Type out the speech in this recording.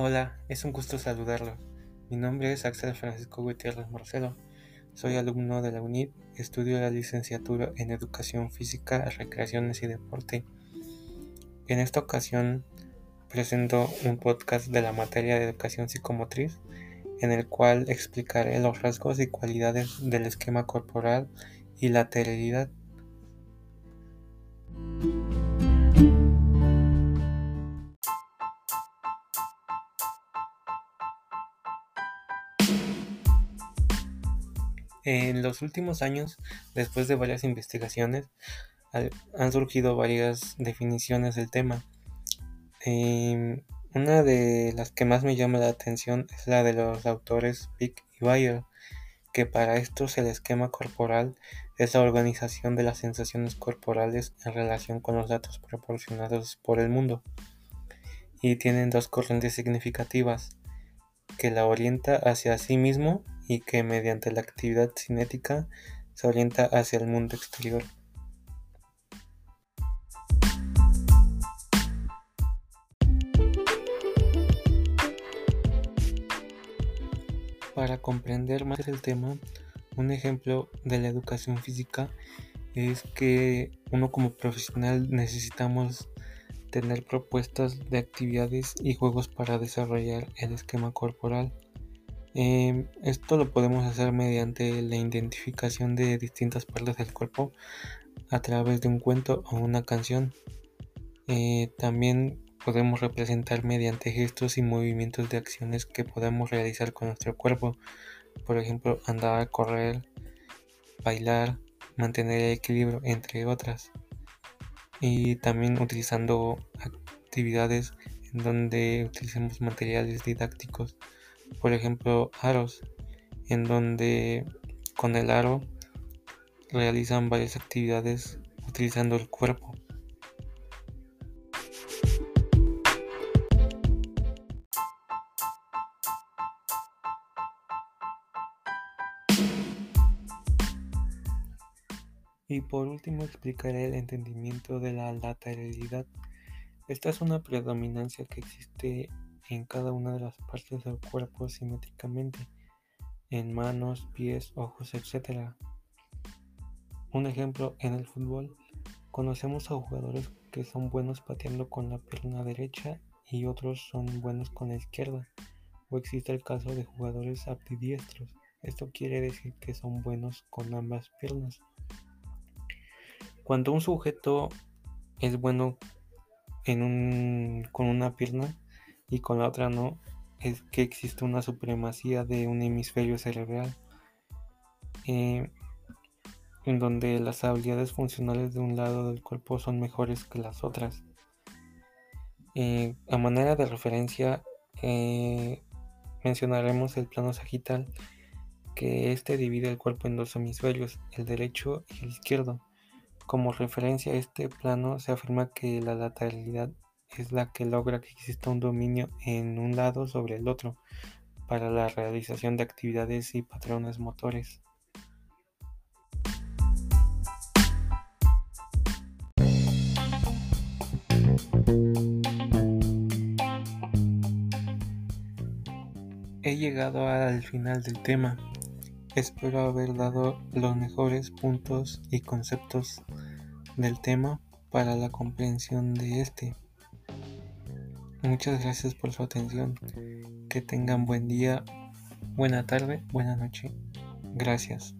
Hola, es un gusto saludarlos. Mi nombre es Axel Francisco Gutiérrez Marcelo. Soy alumno de la UNID, estudio la licenciatura en Educación Física, Recreaciones y Deporte. En esta ocasión presento un podcast de la materia de Educación Psicomotriz, en el cual explicaré los rasgos y cualidades del esquema corporal y lateralidad. En los últimos años, después de varias investigaciones, han surgido varias definiciones del tema. Em, una de las que más me llama la atención es la de los autores Pick y Bayer, que para estos el esquema corporal es la organización de las sensaciones corporales en relación con los datos proporcionados por el mundo. Y tienen dos corrientes significativas, que la orienta hacia sí mismo y que mediante la actividad cinética se orienta hacia el mundo exterior. Para comprender más el tema, un ejemplo de la educación física es que uno como profesional necesitamos tener propuestas de actividades y juegos para desarrollar el esquema corporal Em, esto lo podemos hacer mediante la identificación de distintas partes del cuerpo a través de un cuento o una canción. Eh, también podemos representar mediante gestos y movimientos de acciones que podemos realizar con nuestro cuerpo. Por ejemplo, andar, correr, bailar, mantener el equilibrio, entre otras. Y también utilizando actividades en donde utilicemos materiales didácticos por ejemplo, aros, en donde con el aro realizan varias actividades utilizando el cuerpo. Y por último explicaré el entendimiento de la lateralidad. Esta es una predominancia que existe en cada una de las partes del cuerpo simétricamente, en manos, pies, ojos, etc. Un ejemplo en el fútbol, conocemos a jugadores que son buenos pateando con la pierna derecha y otros son buenos con la izquierda, o existe el caso de jugadores ambidiestros. Esto quiere decir que son buenos con ambas piernas. Cuando un sujeto es bueno en un, con una pierna, y con la otra no, es que existe una supremacía de un hemisferio cerebral eh, en donde las habilidades funcionales de un lado del cuerpo son mejores que las otras. Eh, a manera de referencia eh, mencionaremos el plano sagital, que este divide el cuerpo en dos hemisferios, el derecho y el izquierdo. Como referencia a este plano se afirma que la lateralidad es la que logra que exista un dominio en un lado sobre el otro para la realización de actividades y patrones motores. He llegado al final del tema. Espero haber dado los mejores puntos y conceptos del tema para la comprensión de este. Muchas gracias por su atención. Que tengan buen día, buena tarde, buena noche. Gracias.